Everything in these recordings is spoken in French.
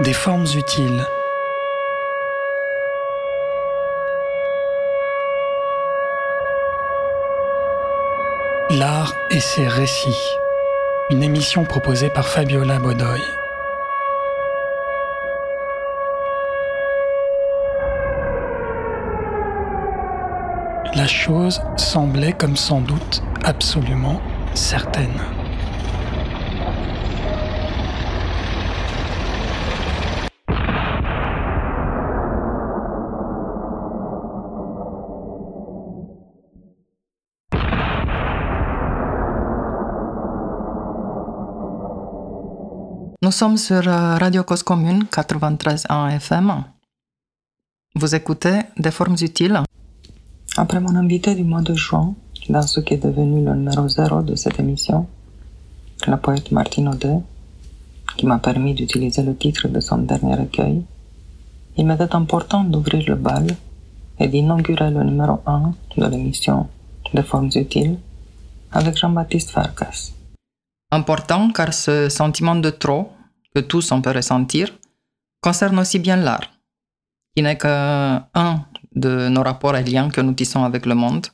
des formes utiles. L'art et ses récits. Une émission proposée par Fabiola Bodoy. La chose semblait comme sans doute absolument certaine. Nous sommes sur euh, Radio Cause Commune 93.1 FM. Vous écoutez Des formes utiles. Après mon invité du mois de juin, dans ce qui est devenu le numéro zéro de cette émission, la poète Martine Audet, qui m'a permis d'utiliser le titre de son dernier recueil, il m'était important d'ouvrir le bal et d'inaugurer le numéro 1 de l'émission Des formes utiles avec Jean-Baptiste Farkas. Important car ce sentiment de trop que tous on peut ressentir, concerne aussi bien l'art, qui n'est qu'un de nos rapports et liens que nous tissons avec le monde,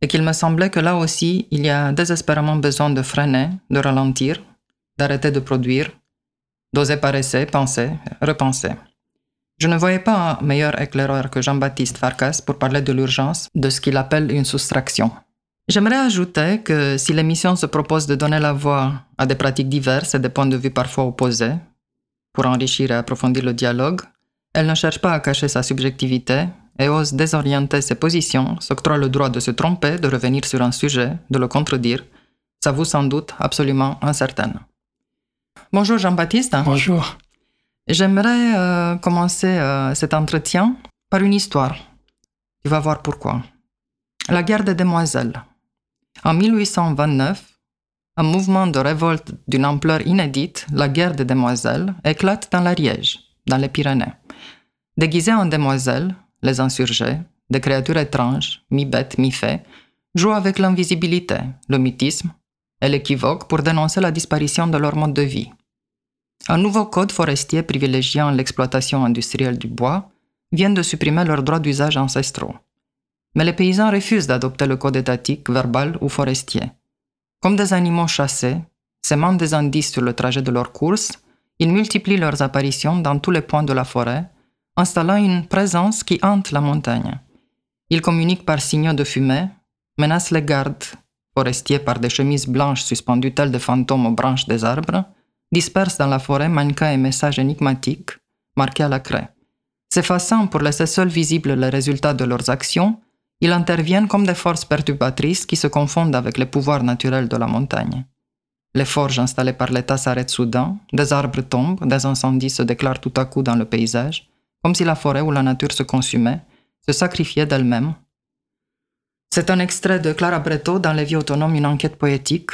et qu'il me semblait que là aussi, il y a désespérément besoin de freiner, de ralentir, d'arrêter de produire, d'oser paresser, penser, repenser. Je ne voyais pas un meilleur éclaireur que Jean-Baptiste Farkas pour parler de l'urgence de ce qu'il appelle une soustraction. J'aimerais ajouter que si l'émission se propose de donner la voix à des pratiques diverses et des points de vue parfois opposés, pour enrichir et approfondir le dialogue, elle ne cherche pas à cacher sa subjectivité et ose désorienter ses positions, s'octroie le droit de se tromper, de revenir sur un sujet, de le contredire, ça vous sans doute absolument incertaine. Bonjour Jean-Baptiste. Bonjour. J'aimerais euh, commencer euh, cet entretien par une histoire. Tu vas voir pourquoi. La guerre des demoiselles. En 1829, un mouvement de révolte d'une ampleur inédite, la guerre des demoiselles, éclate dans l'Ariège, dans les Pyrénées. Déguisés en demoiselles, les insurgés, des créatures étranges, mi-bêtes, mi-fées, jouent avec l'invisibilité, le mythisme et l'équivoque pour dénoncer la disparition de leur mode de vie. Un nouveau code forestier privilégiant l'exploitation industrielle du bois vient de supprimer leurs droits d'usage ancestraux. Mais les paysans refusent d'adopter le code étatique, verbal ou forestier. Comme des animaux chassés, semant des indices sur le trajet de leur course, ils multiplient leurs apparitions dans tous les points de la forêt, installant une présence qui hante la montagne. Ils communiquent par signaux de fumée, menacent les gardes, forestiers par des chemises blanches suspendues telles des fantômes aux branches des arbres, dispersent dans la forêt mannequins et messages énigmatiques, marqués à la craie. S'effaçant pour laisser seuls visibles les résultats de leurs actions, ils interviennent comme des forces perturbatrices qui se confondent avec les pouvoirs naturels de la montagne. Les forges installées par l'État s'arrêtent soudain, des arbres tombent, des incendies se déclarent tout à coup dans le paysage, comme si la forêt ou la nature se consumait, se sacrifiait d'elle-même. C'est un extrait de Clara Breto dans Les Vies autonomes, une enquête poétique.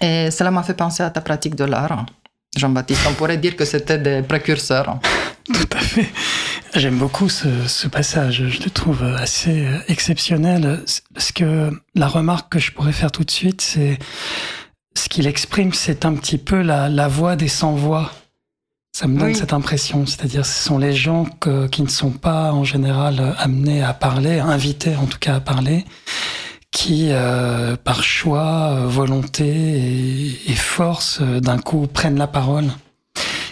Et cela m'a fait penser à ta pratique de l'art. Jean-Baptiste, on pourrait dire que c'était des précurseurs. Tout à fait. J'aime beaucoup ce, passage. Je le trouve assez exceptionnel. Parce que la remarque que je pourrais faire tout de suite, c'est ce qu'il exprime, c'est un petit peu la, voix des sans-voix. Ça me donne cette impression. C'est-à-dire, ce sont les gens qui ne sont pas en général amenés à parler, invités en tout cas à parler, qui, euh, par choix, volonté et force, d'un coup prennent la parole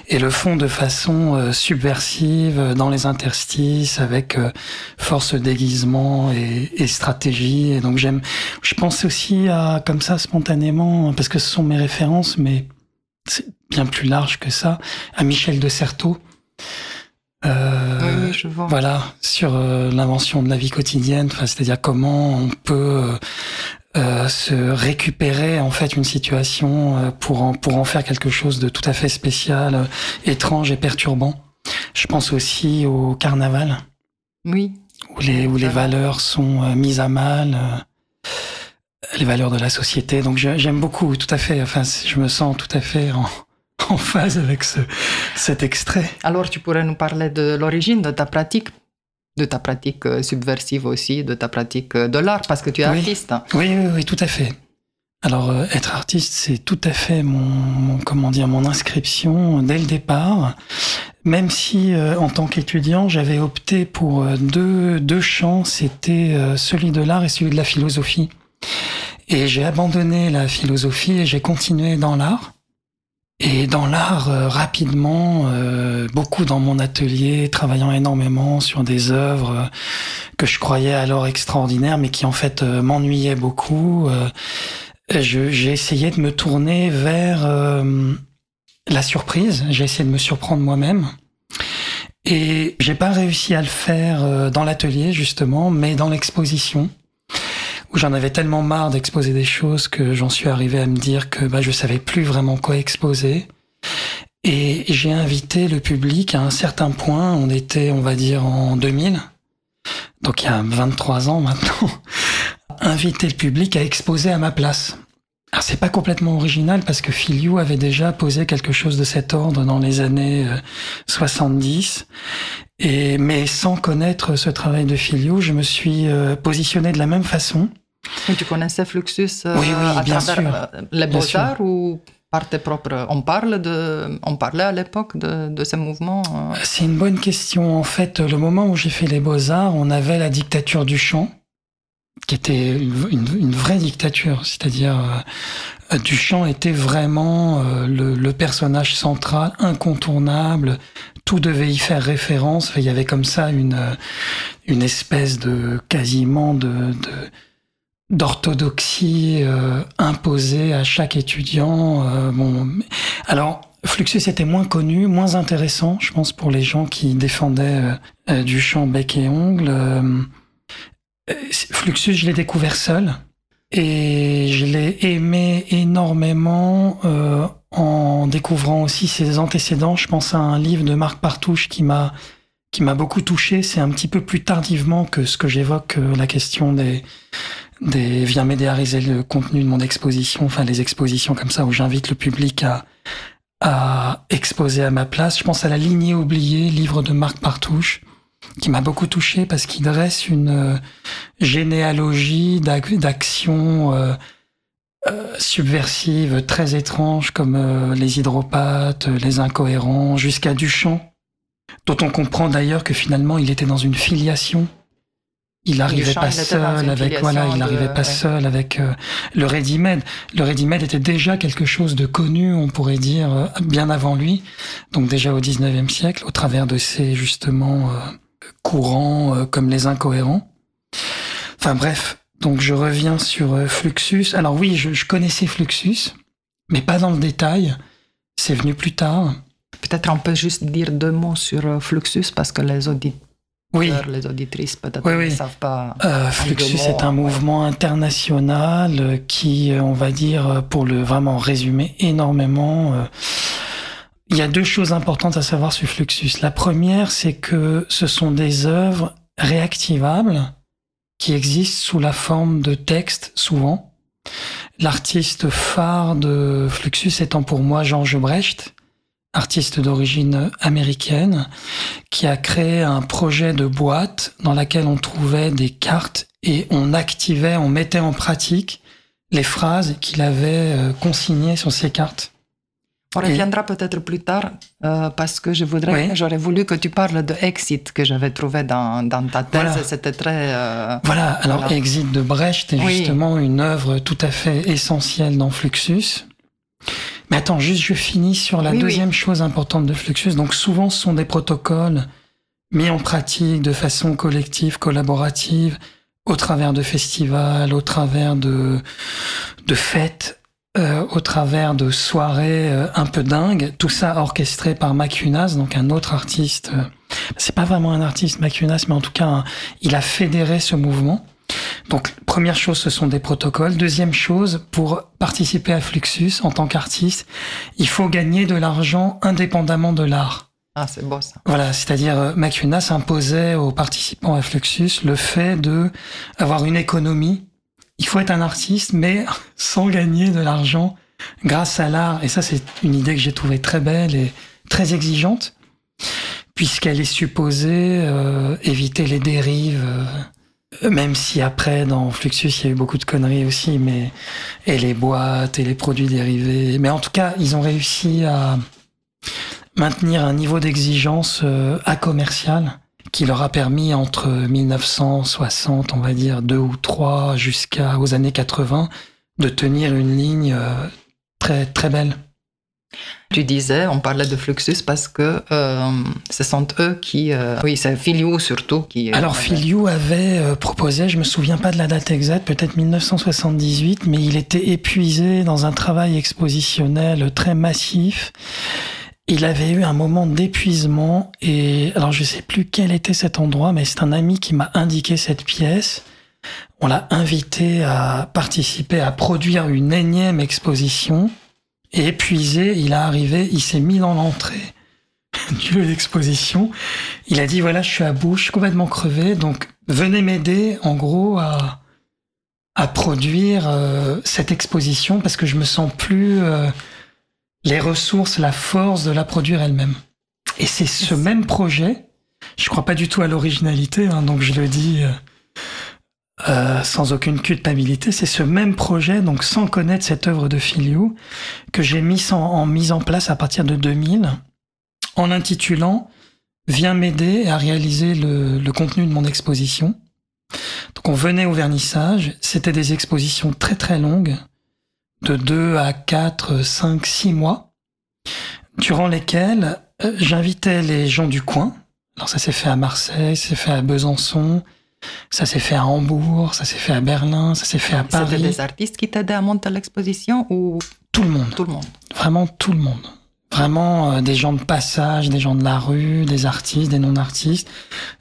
et le font de façon euh, subversive euh, dans les interstices avec euh, force déguisement et, et, stratégie. Et donc j'aime, je pense aussi à comme ça spontanément parce que ce sont mes références, mais c'est bien plus large que ça, à Michel de Certeau. Euh, oui, je vois. Voilà, sur l'invention de la vie quotidienne, c'est-à-dire comment on peut euh, se récupérer en fait une situation euh, pour en, pour en faire quelque chose de tout à fait spécial, euh, étrange et perturbant. Je pense aussi au carnaval. Oui. Où les, où les valeurs sont mises à mal, les valeurs de la société. Donc j'aime beaucoup, tout à fait. Enfin, je me sens tout à fait en, en phase avec ce, cet extrait. Alors tu pourrais nous parler de l'origine de ta pratique? De ta pratique euh, subversive aussi, de ta pratique euh, de l'art, parce que tu es artiste. Oui, oui, oui, tout à fait. Alors, euh, être artiste, c'est tout à fait mon, comment dire, mon inscription dès le départ. Même si, euh, en tant qu'étudiant, j'avais opté pour deux, deux champs, c'était celui de l'art et celui de la philosophie. Et j'ai abandonné la philosophie et j'ai continué dans l'art. Et dans l'art, rapidement, beaucoup dans mon atelier, travaillant énormément sur des œuvres que je croyais alors extraordinaires, mais qui en fait m'ennuyaient beaucoup j'ai essayé de me tourner vers euh, la surprise. J'ai essayé de me surprendre moi-même. Et j'ai pas réussi à le faire euh, dans l'atelier, justement, mais dans l'exposition, où j'en avais tellement marre d'exposer des choses que j'en suis arrivé à me dire que bah, je savais plus vraiment quoi exposer. Et j'ai invité le public à un certain point, on était, on va dire, en 2000, donc il y a 23 ans maintenant, inviter le public à exposer à ma place. Alors c'est pas complètement original parce que Filiou avait déjà posé quelque chose de cet ordre dans les années 70. Euh, Et, mais sans connaître ce travail de Filiou, je me suis euh, positionné de la même façon. Et tu connaissais Fluxus euh, oui, oui, à bien travers sûr, les beaux-arts ou par tes propres... On, parle de... on parlait à l'époque de, de ces mouvements C'est une bonne question. En fait, le moment où j'ai fait les beaux-arts, on avait la dictature du chant qui était une, une, vraie dictature, c'est-à-dire euh, Duchamp était vraiment euh, le, le, personnage central, incontournable. Tout devait y faire référence. Il y avait comme ça une euh, une espèce de quasiment de, d'orthodoxie euh, imposée à chaque étudiant. bon, alors Fluxus était moins connu, moins intéressant, je pense, pour les gens qui défendaient Duchamp bec et ongle. Euh, Fluxus, je l'ai découvert seul et je l'ai aimé énormément euh, en découvrant aussi ses antécédents. Je pense à un livre de Marc Partouche qui m'a beaucoup touché. C'est un petit peu plus tardivement que ce que j'évoque euh, la question des des vient médiariser le contenu de mon exposition, enfin les expositions comme ça où j'invite le public à à exposer à ma place. Je pense à la lignée oubliée, livre de Marc Partouche qui m'a beaucoup touché parce qu'il dresse une euh, généalogie d'actions euh, subversives très étranges comme les hydropathes, les incohérents, jusqu'à Duchamp, dont on comprend d'ailleurs que finalement il était dans une filiation. Il n'arrivait pas seul avec voilà, il n'arrivait pas seul avec le ready-made. Le ready-made était déjà quelque chose de connu, on pourrait dire, bien avant lui, donc déjà au 19e siècle, au travers de ces justement courants euh, comme les incohérents. Enfin bref, donc je reviens sur euh, Fluxus. Alors oui, je, connaissais Fluxus, mais pas dans le détail. C'est venu plus tard. Peut-être on peut juste dire deux mots sur euh, Fluxus parce que les auditeurs, oui. les auditrices peut-être ne savent pas. Fluxus est un mouvement international qui, on va dire, pour le vraiment résumer énormément, il y a deux choses importantes à savoir sur Fluxus. La première, c'est que ce sont des œuvres réactivables qui existent sous la forme de textes souvent. L'artiste phare de Fluxus étant pour moi Georges Brecht, artiste d'origine américaine, qui a créé un projet de boîte dans laquelle on trouvait des cartes et on activait, on mettait en pratique les phrases qu'il avait euh, consignées sur ces cartes. On reviendra peut-être plus tard euh, parce que je voudrais, j'aurais voulu que tu parles de Exit que j'avais trouvé dans, dans ta thèse. C'était très. Euh, voilà. Alors Exit de Brecht est justement une œuvre tout à fait essentielle dans Fluxus. Mais attends, juste je finis sur la deuxième chose importante de Fluxus. Donc souvent, ce sont des protocoles mis en pratique de façon collective, collaborative, au travers de festivals, au travers de de fêtes euh, au travers de soirées euh, un peu dingues, tout ça orchestré par Macunas, donc un autre artiste. Euh, c'est pas vraiment un artiste Macunas, mais en tout cas, il a fédéré ce mouvement. Donc, première chose, ce sont des protocoles. Deuxième chose, pour participer à Fluxus en tant qu'artiste, il faut gagner de l'argent indépendamment de l'art. Ah, c'est beau ça. Voilà, c'est-à-dire Macunas imposait aux participants à Fluxus le fait de avoir une économie il faut être un artiste, mais sans gagner de l'argent grâce à l'art. Et ça, c'est une idée que j'ai trouvée très belle et très exigeante, puisqu'elle est supposée euh, éviter les dérives euh, Même si après, dans Fluxus, il y a eu beaucoup de conneries aussi, mais et les boîtes et les produits dérivés. Mais en tout cas, ils ont réussi à maintenir un niveau d'exigence euh, à commercial qui leur a permis entre 1960, on va dire deux ou trois, jusqu'aux années 80, de tenir une ligne euh, très très belle. Tu disais, on parlait de Fluxus parce que euh, ce sont eux qui... Euh, oui, c'est Filiou surtout qui... Alors Filiou avait proposé, je me souviens pas de la date exacte, peut-être 1978, mais il était épuisé dans un travail expositionnel très massif. Il avait eu un moment d'épuisement et alors je sais plus quel était cet endroit, mais c'est un ami qui m'a indiqué cette pièce. On l'a invité à participer, à produire une énième exposition. Et épuisé, il est arrivé, il s'est mis dans l'entrée du lieu d'exposition. Il a dit voilà, je suis à bout, je suis complètement crevé, donc venez m'aider, en gros, à, produire euh, cette exposition parce que je me sens plus euh, les ressources, la force de la produire elle-même. Et c'est ce même projet. Je crois pas du tout à l'originalité, hein, donc je le dis. Euh, euh, sans aucune culpabilité, c'est ce même projet, donc sans connaître cette œuvre de Filiou, que j'ai mis en, mise en place à partir de 2000, en l'intitulant Viens m'aider à réaliser le, le contenu de mon exposition. Donc on venait au vernissage, c'était des expositions très très longues, de 2 à 4, 5, 6 mois, durant lesquels euh, j'invitais les gens du coin. Alors ça s'est fait à Marseille, ça s'est fait à Besançon, ça s'est fait à Hambourg, ça s'est fait à Berlin, ça s'est fait à Paris. C'était des artistes qui t'aidaient à monter l'exposition ou tout le monde Tout le monde. Vraiment tout le monde. Vraiment euh, des gens de passage, des gens de la rue, des artistes, des non-artistes,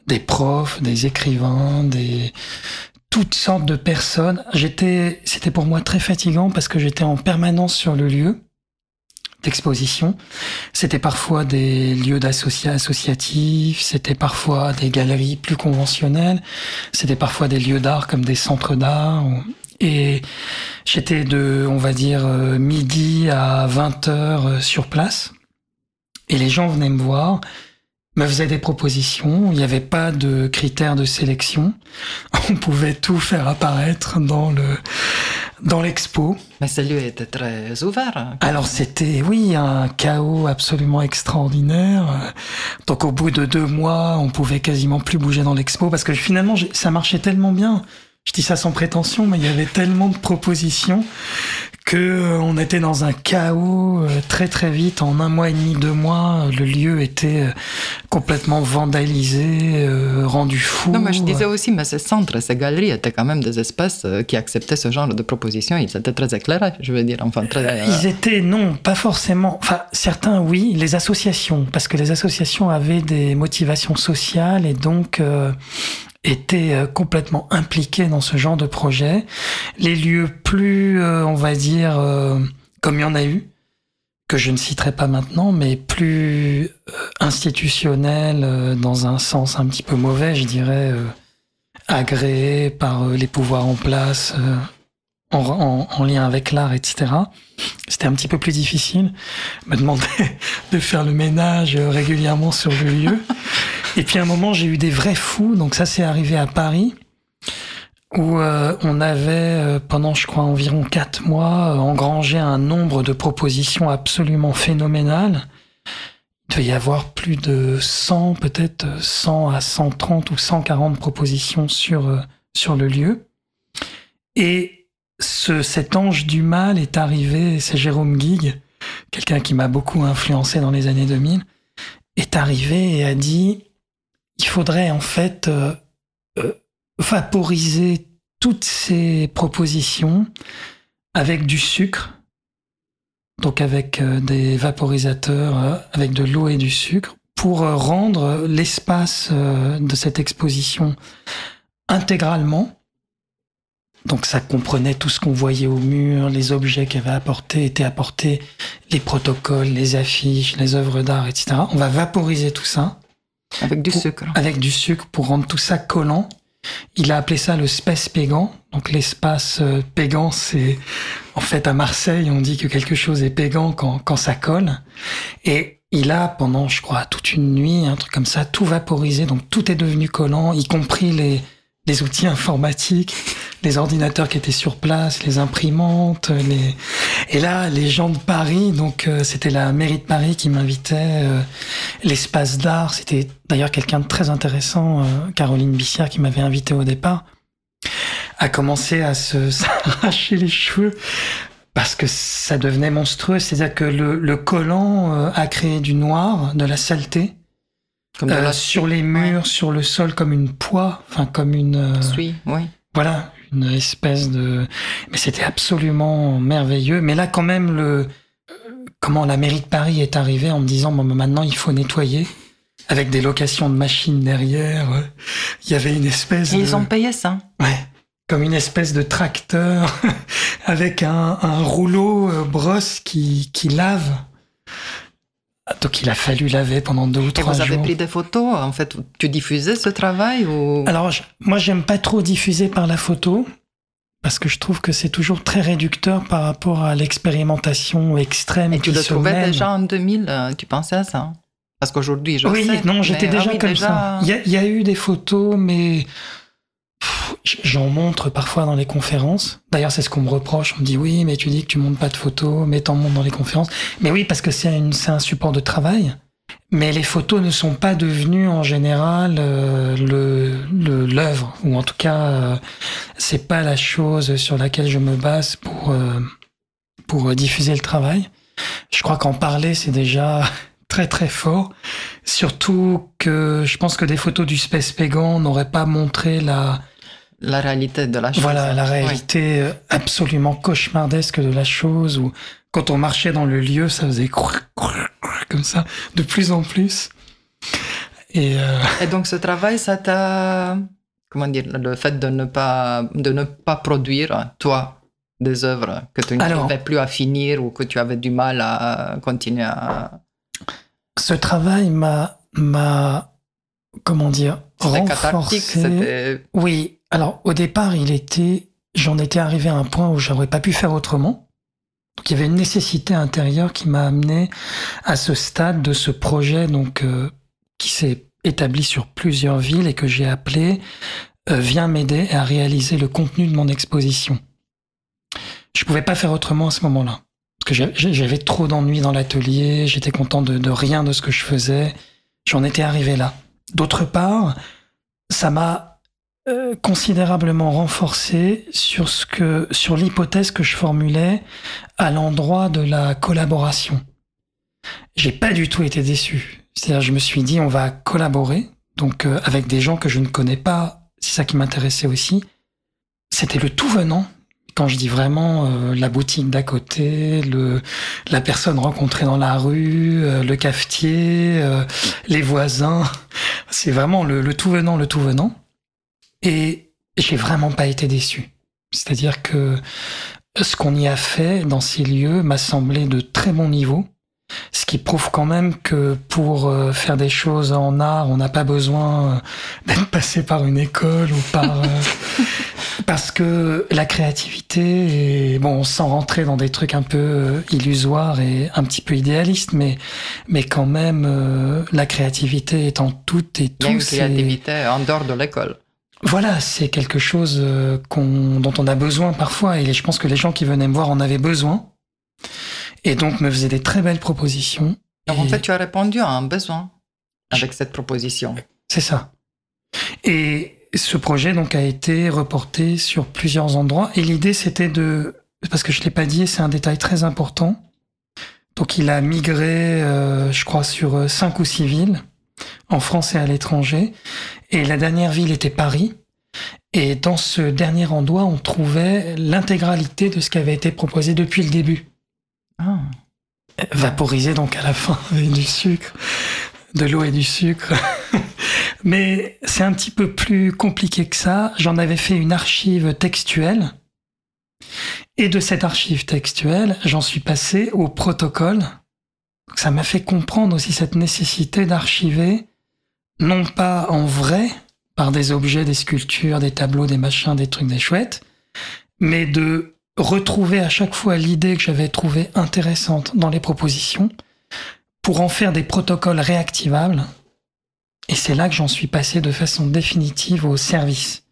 des profs, des écrivains, des toutes sortes de personnes. J'étais, c'était pour moi très fatigant parce que j'étais en permanence sur le lieu d'exposition. C'était parfois des lieux associatifs, c'était parfois des galeries plus conventionnelles, c'était parfois des lieux d'art comme des centres d'art. Et j'étais de, on va dire, midi à 20 heures sur place. Et les gens venaient me voir, me faisaient des propositions. Il n'y avait pas de critères de sélection. On pouvait tout faire apparaître dans le, dans l'expo. Mais ce lieu était très ouvert. Hein, Alors c'était, oui, un chaos absolument extraordinaire. Donc au bout de deux mois, on pouvait quasiment plus bouger dans l'expo parce que finalement, ça marchait tellement bien. Je dis ça sans prétention, mais il y avait tellement de propositions que euh, on était dans un chaos euh, très très vite. En un mois et demi, deux mois, le lieu était euh, complètement vandalisé, rendu fou. Non, mais je disais aussi, mais ces centres, ces galeries étaient quand même des espaces qui acceptaient ce genre de propositions. Ils étaient très éclairés, je veux dire. Enfin, très, Ils étaient, non, pas forcément. Enfin, certains, oui, les associations, parce que les associations avaient des motivations sociales et donc étaient euh, complètement impliqués dans ce genre de projet. Les lieux plus, euh, on va dire, euh, comme il y en a eu, que je ne citerai pas maintenant, mais plus institutionnels dans un sens un petit peu mauvais, je dirais, agréés par les pouvoirs en place en, lien avec l'art, etc. C'était un petit peu plus difficile. Me demander de faire le ménage régulièrement sur le lieu. Et puis à un moment, j'ai eu des vrais fous. Donc ça, c'est arrivé à Paris, où euh, on avait, euh, pendant je crois environ quatre mois, euh, engrangé un nombre de propositions absolument phénoménales. Il devait y avoir plus de 100, peut-être 100 à 130 ou 140 propositions sur, sur le lieu. Et ce, cet ange du mal est arrivé, c'est Jérôme Guig, quelqu'un qui m'a beaucoup influencé dans les années 2000, est arrivé et a dit il faudrait en fait euh, euh, vaporiser toutes ces propositions avec du sucre, donc avec euh, des vaporisateurs, avec de l'eau et du sucre, pour rendre l'espace de cette exposition intégralement. Donc ça comprenait tout ce qu'on voyait au mur, les objets qui avaient apporté, étaient apportés, les protocoles, les affiches, les œuvres d'art, etc. On va vaporiser tout ça avec du sucre. Avec du sucre pour rendre tout ça collant. Il a appelé ça le space pégant. Donc l'espace euh, pégant, c'est en fait à Marseille, on dit que quelque chose est pégant quand, quand ça colle. Et il a pendant, je crois, toute une nuit, un truc comme ça, tout vaporisé. Donc tout est devenu collant, y compris les les outils informatiques, les ordinateurs qui étaient sur place, les imprimantes, les... et là les gens de Paris, donc euh, c'était la mairie de Paris qui m'invitait, euh, l'espace d'art, c'était d'ailleurs quelqu'un de très intéressant, euh, Caroline Bissière qui m'avait invité au départ, a commencé à se s'arracher les cheveux parce que ça devenait monstrueux, c'est-à-dire que le, le collant a créé du noir, de la saleté Comme de euh, la sur les murs, sur le sol, comme une poix, enfin comme une. euh, suie, oui. voilà, une espèce de. Mais c'était absolument merveilleux. Mais là, quand même, le comment la mairie de Paris est arrivée en me disant bon, ben, maintenant il faut nettoyer. Avec des locations de machines derrière, il y avait une espèce Et de ils ont payé ça. ouais, comme une espèce de tracteur avec un, un rouleau euh, brosse qui qui lave. Donc il a fallu laver pendant deux ou Et trois vous avez jours. pris des photos, en fait, tu diffusais ce travail ou... Alors, je- moi, j'aime pas trop diffuser par la photo parce que je trouve que c'est toujours très réducteur par rapport à l'expérimentation extrême Et tu qui le se trouvais mène. déjà en 2000, euh, tu pensais à ça? Parce qu'aujourd'hui, je oui, sais. non, j'étais déjà ah oui, comme déjà- ça. Il y, a, il y a eu des photos, mais j'en montre parfois dans les conférences. D'ailleurs, c'est ce qu'on me reproche. On me dit oui, mais tu dis que tu montes pas de photos, mais t'en montres dans les conférences. Mais oui, parce que c'est un support de travail. Mais les photos ne sont pas devenues en général euh, le l'œuvre, ou en tout cas, euh, c'est pas la chose sur laquelle je me base pour euh, pour diffuser le travail. Je crois qu'en parler, c'est déjà très très fort. Surtout que je pense que des photos du Space Pagan n'auraient pas montré la La réalité de la chose. voilà la réalité euh, absolument cauchemardesque de la chose où quand on marchait dans le lieu, ça faisait comme ça de plus en plus. Et euh, Et donc ce travail, ça t'a, comment dire, le fait de ne pas, de ne pas produire toi des œuvres que tu n'arrivais plus à finir ou que tu avais du mal à continuer à. ce travail m'a m'a comment dire renforcé. Oui, alors au départ, il était, j'en étais arrivé à un point où j'aurais pas pu faire autrement. Il y avait une nécessité intérieure qui m'a amené à ce stade de ce projet donc euh, qui s'est établi sur plusieurs villes et que j'ai appelé euh, Viens m'aider à réaliser le contenu de mon exposition. Je pouvais pas faire autrement à ce moment-là. Parce que j'avais- j'avais trop d'ennuis dans l'atelier, j'étais content de, de rien de ce que je faisais. J'en étais arrivé là. D'autre part, ça m'a euh, considérablement renforcé sur ce que, sur l'hypothèse que je formulais à l'endroit de la collaboration. J'ai pas du tout été déçu. C'est-à-dire, je me suis dit, on va collaborer, donc euh, avec des gens que je ne connais pas. C'est ça qui m'intéressait aussi. C'était le tout venant. Quand je dis vraiment euh, la boutique d'à côté, le, la personne rencontrée dans la rue, le cafetier, les voisins, c'est vraiment le tout venant, le tout venant. Et j'ai vraiment pas été déçu. C'est-à-dire que ce qu'on y a fait dans ces lieux m'a semblé de très bon niveau. Ce qui prouve quand même que pour euh, faire des choses en art, on n'a pas besoin euh, d'être passé par une école ou par euh, parce que la créativité et bon, sans rentrer dans des trucs un peu euh, illusoires et un petit peu idéalistes, mais mais quand même euh, la créativité et Il y a une tous. et- créativité en dehors de l'école. Voilà, c'est quelque chose euh, qu'on, dont on a besoin parfois, et je pense que les gens qui venaient me voir en avaient besoin, et donc me faisaient des très belles propositions. Donc en fait, tu as répondu à un besoin avec cette proposition. c'est ça. Et ce projet donc a été reporté sur plusieurs endroits, et l'idée c'était de, parce que je l'ai pas dit, c'est un détail très important. Donc il a migré, euh, je crois, sur euh, cinq ou six villes, en France et à l'étranger. Et la dernière ville était Paris. Et dans ce dernier endroit, on trouvait l'intégralité de ce qui avait été proposé depuis le début. Ah. Vaporisé donc à la fin avec du sucre, de l'eau et du sucre. Mais c'est un petit peu plus compliqué que ça. J'en avais fait une archive textuelle. Et de cette archive textuelle, j'en suis passé au protocole. Ça m'a fait comprendre aussi cette nécessité d'archiver, non pas en vrai, par des objets, des sculptures, des tableaux, des machins, des trucs, des chouettes, mais de retrouver à chaque fois l'idée que j'avais trouvée intéressante dans les propositions pour en faire des protocoles réactivables. Et c'est là que j'en suis passé de façon définitive au service.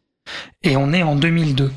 Et on est en 2002.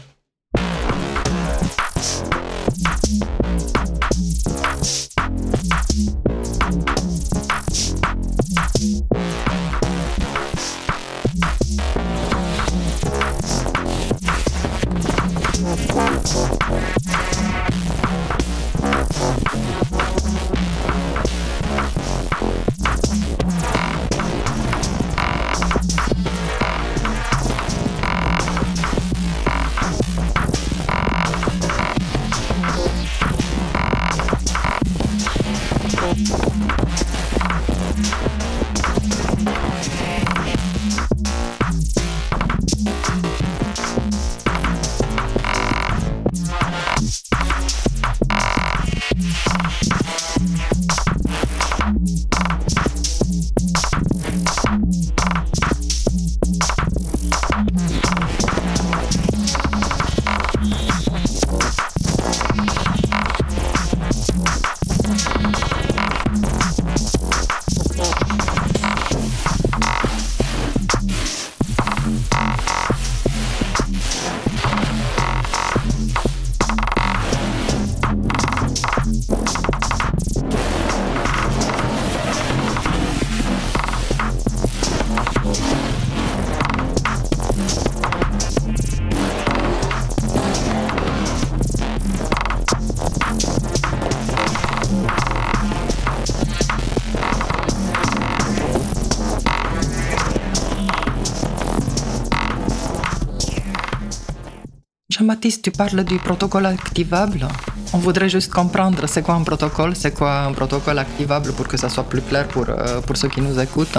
Jean-Baptiste, tu parles du protocole activable. On voudrait juste comprendre c'est quoi un protocole, c'est quoi un protocole activable pour que ça soit plus clair pour, euh, pour ceux qui nous écoutent.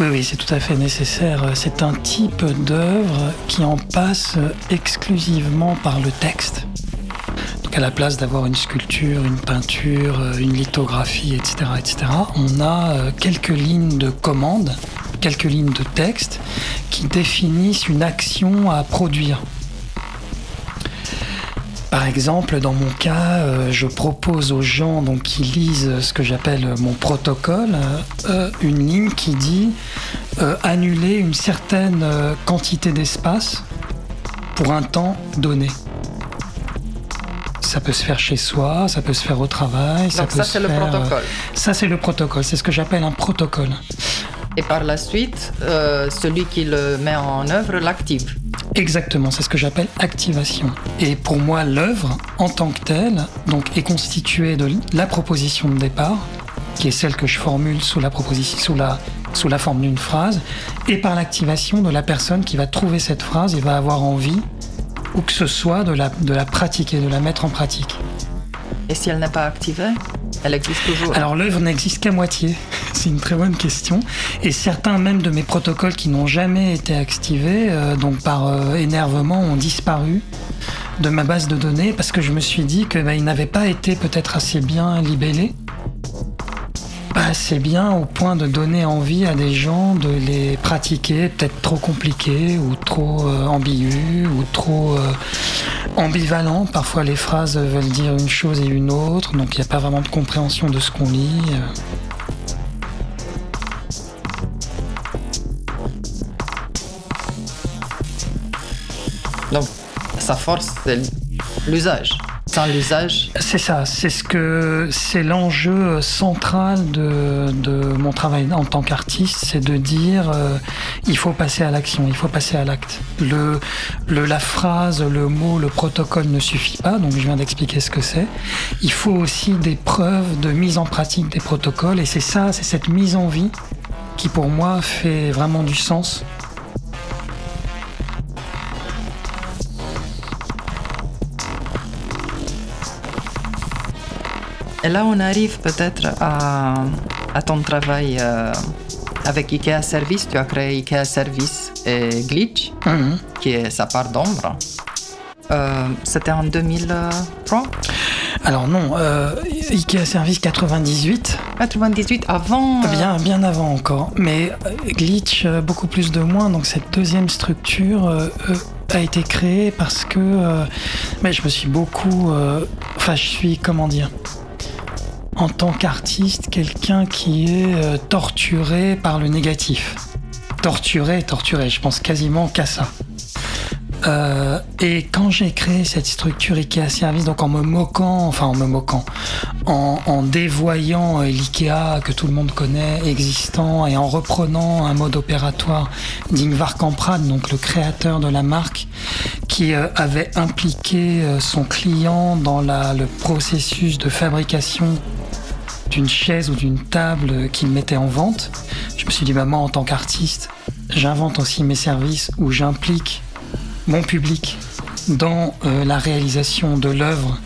Oui, oui, c'est tout à fait nécessaire. C'est un type d'œuvre qui en passe exclusivement par le texte. Donc à la place d'avoir une sculpture, une peinture, une lithographie, etc., etc., on a euh, quelques lignes de commande, quelques lignes de texte qui définissent une action à produire. Par exemple, dans mon cas, euh, je propose aux gens donc, qui lisent ce que j'appelle mon protocole euh, une ligne qui dit euh, annuler une certaine quantité d'espace pour un temps donné. Ça peut se faire chez soi, ça peut se faire au travail. ça, c'est le protocole. ça, c'est le protocole. C'est ce que j'appelle un protocole. Et par la suite, celui qui le met en œuvre l'active. Exactement, c'est ce que j'appelle activation. Et pour moi, l'œuvre, en tant que telle, donc, est constituée de la proposition de départ, qui est celle que je formule sous la, proposition, sous la, sous la forme d'une phrase, et par l'activation de la personne qui va trouver cette phrase et va avoir envie, ou que ce soit, de la, de la pratiquer, de la mettre en pratique. Et si elle n'est pas activée elle existe toujours Alors l'œuvre n'existe qu'à moitié. C'est une très bonne question. Et certains même de mes protocoles qui n'ont jamais été activés, euh, donc par euh, énervement, ont disparu de ma base de données parce que je me suis dit qu'ils bah, n'avaient pas été peut-être assez bien libellés assez bien au point de donner envie à des gens de les pratiquer, peut-être trop compliqués ou trop euh, ambigus ou trop euh, ambivalents. Parfois les phrases veulent dire une chose et une autre, donc il n'y a pas vraiment de compréhension de ce qu'on lit. Donc, sa force, c'est l'usage C'est ça, c'est ce que c'est l'enjeu central de, mon travail en tant qu'artiste, c'est de dire euh, il faut passer à l'action, il faut passer à l'acte. Le, le, la phrase, le mot, le protocole ne suffit pas, donc je viens d'expliquer ce que c'est. Il faut aussi des preuves de mise en pratique des protocoles, et c'est ça, c'est cette mise en vie qui pour moi fait vraiment du sens Et là, on arrive peut-être à, ton travail euh, avec IKEA Service. Tu as créé IKEA Service et Glitch, mhm. qui est sa part d'ombre. Euh, c'était en 2003 Alors non, euh, IKEA Service 98. 98 avant Bien, bien avant encore. Mais Glitch, beaucoup plus de moins. Donc cette deuxième structure a été créée parce que mais je me suis beaucoup... Enfin, je suis, comment dire en tant qu'artiste quelqu'un qui est euh, torturé par le négatif. Torturé, torturé, je pense quasiment qu'à ça. Euh, et quand j'ai créé cette structure IKEA Service, donc en me moquant, enfin en me moquant, en, dévoyant euh, l'IKEA que tout le monde connaît existant et en reprenant un mode opératoire d'Ingvar Kamprad, donc le créateur de la marque, qui avait impliqué son client dans le processus de fabrication d'une chaise ou d'une table qu'il mettait en vente. Je me suis dit, bah, moi, en tant qu'artiste, j'invente aussi mes services où j'implique mon public dans euh, la réalisation de l'œuvre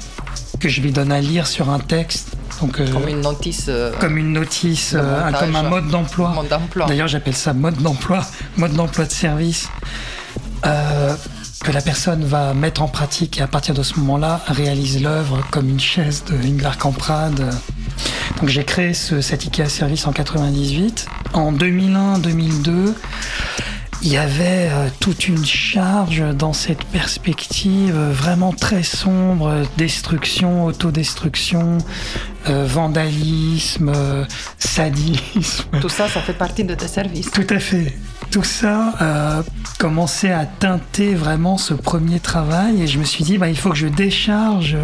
que je lui donne à lire sur un texte. Donc, euh, comme une notice. Euh, comme une notice, comme un mode d'emploi. D'ailleurs, j'appelle ça mode d'emploi, mode d'emploi de service. que la personne va mettre en pratique et à partir de ce moment-là réalise l'œuvre comme une chaise de Ingvar Kamprad. Donc j'ai créé ce, cet IKEA Service en 98. En 2001-2002, il y avait euh, toute une charge dans cette perspective euh, vraiment très sombre, destruction, autodestruction, euh, vandalisme, sadisme. Tout ça, ça fait partie de tes services. Tout à fait. Tout ça commençait à teinter vraiment ce premier travail et je me suis dit, bah, il faut que je décharge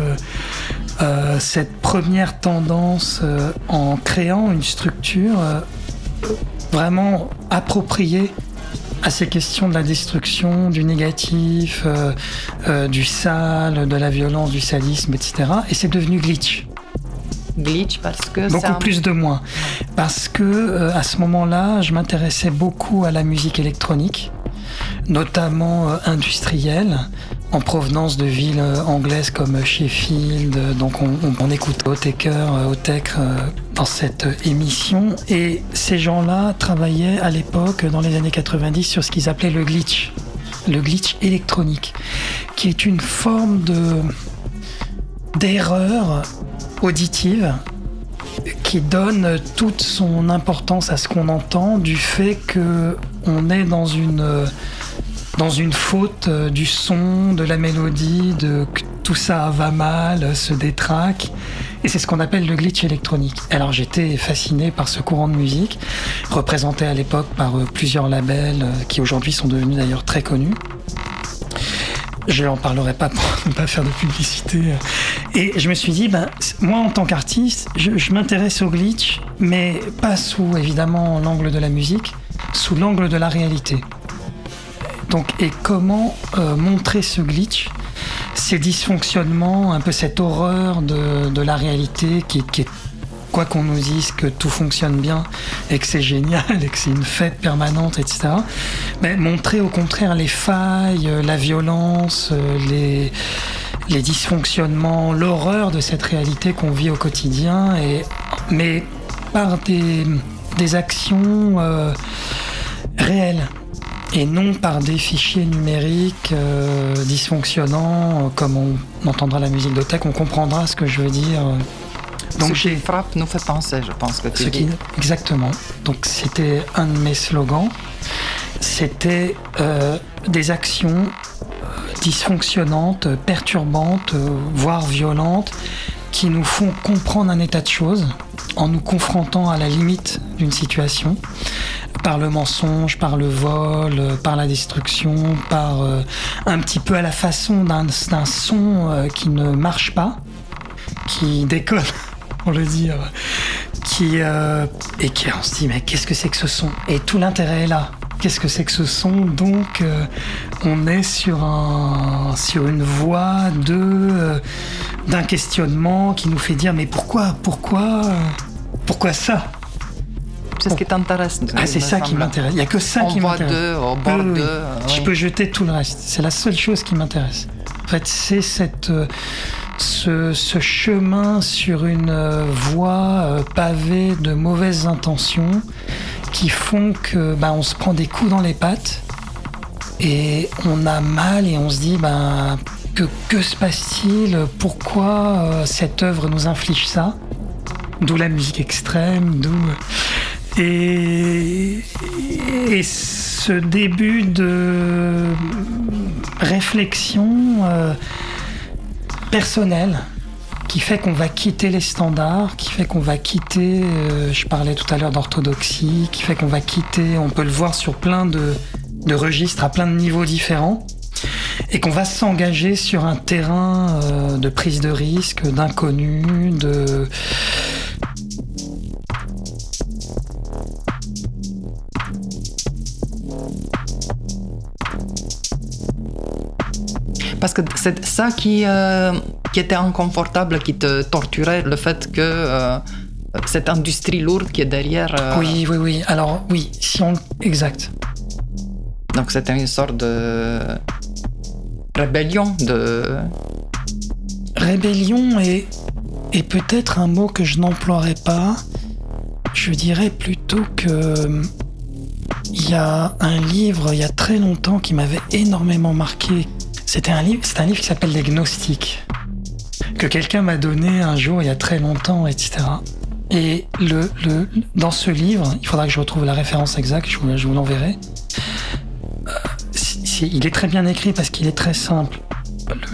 cette première tendance en créant une structure vraiment appropriée à ces questions de la destruction, du négatif, euh, euh, du sale, de la violence, du sadisme, etc. Et c'est devenu glitch. Glitch parce que beaucoup plus de moi, parce que euh, à ce moment-là, je m'intéressais beaucoup à la musique électronique, notamment industrielle, en provenance de villes anglaises comme Sheffield. Donc on, on, écoute Otek dans cette émission. Et ces gens-là travaillaient à l'époque, dans les années 90, sur ce qu'ils appelaient le glitch. Le glitch électronique, qui est une forme de d'erreur auditive qui donne toute son importance à ce qu'on entend du fait que on est dans une dans une faute du son, de la mélodie, de que tout ça va mal, se détraque et c'est ce qu'on appelle le glitch électronique. Alors j'étais fasciné par ce courant de musique, représenté à l'époque par euh, plusieurs labels euh, qui aujourd'hui sont devenus d'ailleurs très connus. Je n'en parlerai pas pour ne pas faire de publicité. Et je me suis dit, ben, moi en tant qu'artiste, je, m'intéresse au glitch, mais pas sous évidemment l'angle de la musique, sous l'angle de la réalité. Donc, et comment euh, montrer ce glitch ces dysfonctionnements, un peu cette horreur de, la réalité qui, est quoi qu'on nous dise que tout fonctionne bien et que c'est génial et que c'est une fête permanente, etc. Mais montrer au contraire les failles, la violence, les, les dysfonctionnements, l'horreur de cette réalité qu'on vit au quotidien, et, mais par des, des actions euh, réelles et non par des fichiers numériques euh, dysfonctionnants, euh, comme on entendra la musique de tech, on comprendra ce que je veux dire. Donc ce qui frappe nous fait penser, je pense que tu ce Qui, exactement. Donc c'était un de mes slogans. C'était euh, des actions dysfonctionnantes, perturbantes, voire violentes, qui nous font comprendre un état de choses en nous confrontant à la limite d'une situation par le mensonge, par le vol, par la destruction, par euh, un petit peu à la façon d'un son euh, qui ne marche pas, qui déconne, pour le dire, qui euh, et qui on se dit mais qu'est-ce que c'est que ce son? Et tout l'intérêt est là. Qu'est-ce que c'est que ce son? Donc on est sur un sur une voie de d'un questionnement qui nous fait dire mais pourquoi pourquoi pourquoi ça? C'est ce qui t'intéresse. Ah, c'est ça qui m'intéresse. Il n'y a que ça qui m'intéresse. bord Je peux jeter tout le reste. C'est la seule chose qui m'intéresse. En fait, c'est cette, euh, ce, chemin sur une euh, voie euh, pavée de mauvaises intentions qui font que bah, on se prend des coups dans les pattes et on a mal et on se dit bah, que, que se passe-t-il? Pourquoi cette œuvre nous inflige ça? D'où la musique extrême, d'où et, ce début de réflexion euh, personnelle qui fait qu'on va quitter les standards, qui fait qu'on va quitter, euh, je parlais tout à l'heure d'orthodoxie, qui fait qu'on va quitter, on peut le voir sur plein de, de registres, à plein de niveaux différents, et qu'on va s'engager sur un terrain euh, de prise de risque, d'inconnu, de Parce que c'est ça qui, euh, qui était inconfortable, qui te torturait, le fait que euh, cette industrie lourde qui est derrière. euh, Oui, oui, oui. Alors oui, si on... Exact. Donc c'était une sorte de rébellion, de. Rébellion est, est peut-être un mot que je n'emploierais pas. Je dirais plutôt que il y a un livre il y a très longtemps qui m'avait énormément marqué. C'était un livre, c'est un livre qui s'appelle Les Gnostiques que quelqu'un m'a donné un jour il y a très longtemps, etc. Et le, le, dans ce livre, il faudra que je retrouve la référence exacte, je vous, je vous l'enverrai. Euh, il est très bien écrit parce qu'il est très simple.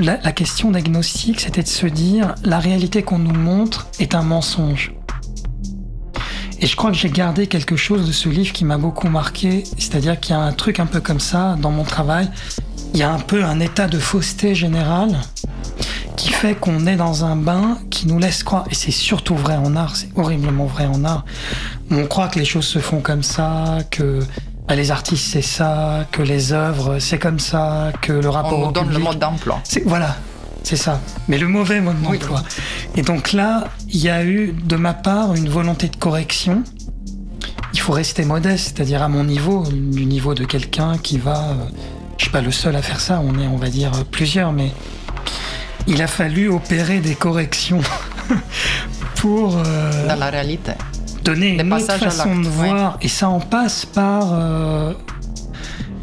La, la question d'agnostic, c'était de se dire la réalité qu'on nous montre est un mensonge. Et je crois que j'ai gardé quelque chose de ce livre qui m'a beaucoup marqué, c'est-à-dire qu'il y a un truc un peu comme ça dans mon travail. Il y a un peu un état de fausseté générale qui fait qu'on est dans un bain qui nous laisse croire, et c'est surtout vrai en art, c'est horriblement vrai en art, on croit que les choses se font comme ça, que bah, les artistes c'est ça, que les œuvres c'est comme ça, que le rapport On au donne le public- mode d'emploi. voilà, c'est ça. Mais le mauvais mode Oui. d'emploi. Et donc là, il y a eu de ma part une volonté de correction. Il faut rester modeste, c'est-à-dire à mon niveau, du niveau de quelqu'un qui va. Je suis pas le seul à faire ça. On est, on va dire, plusieurs, mais il a fallu opérer des corrections pour euh, Dans la réalité. donner une autre façon de voir. Et ça en passe par euh,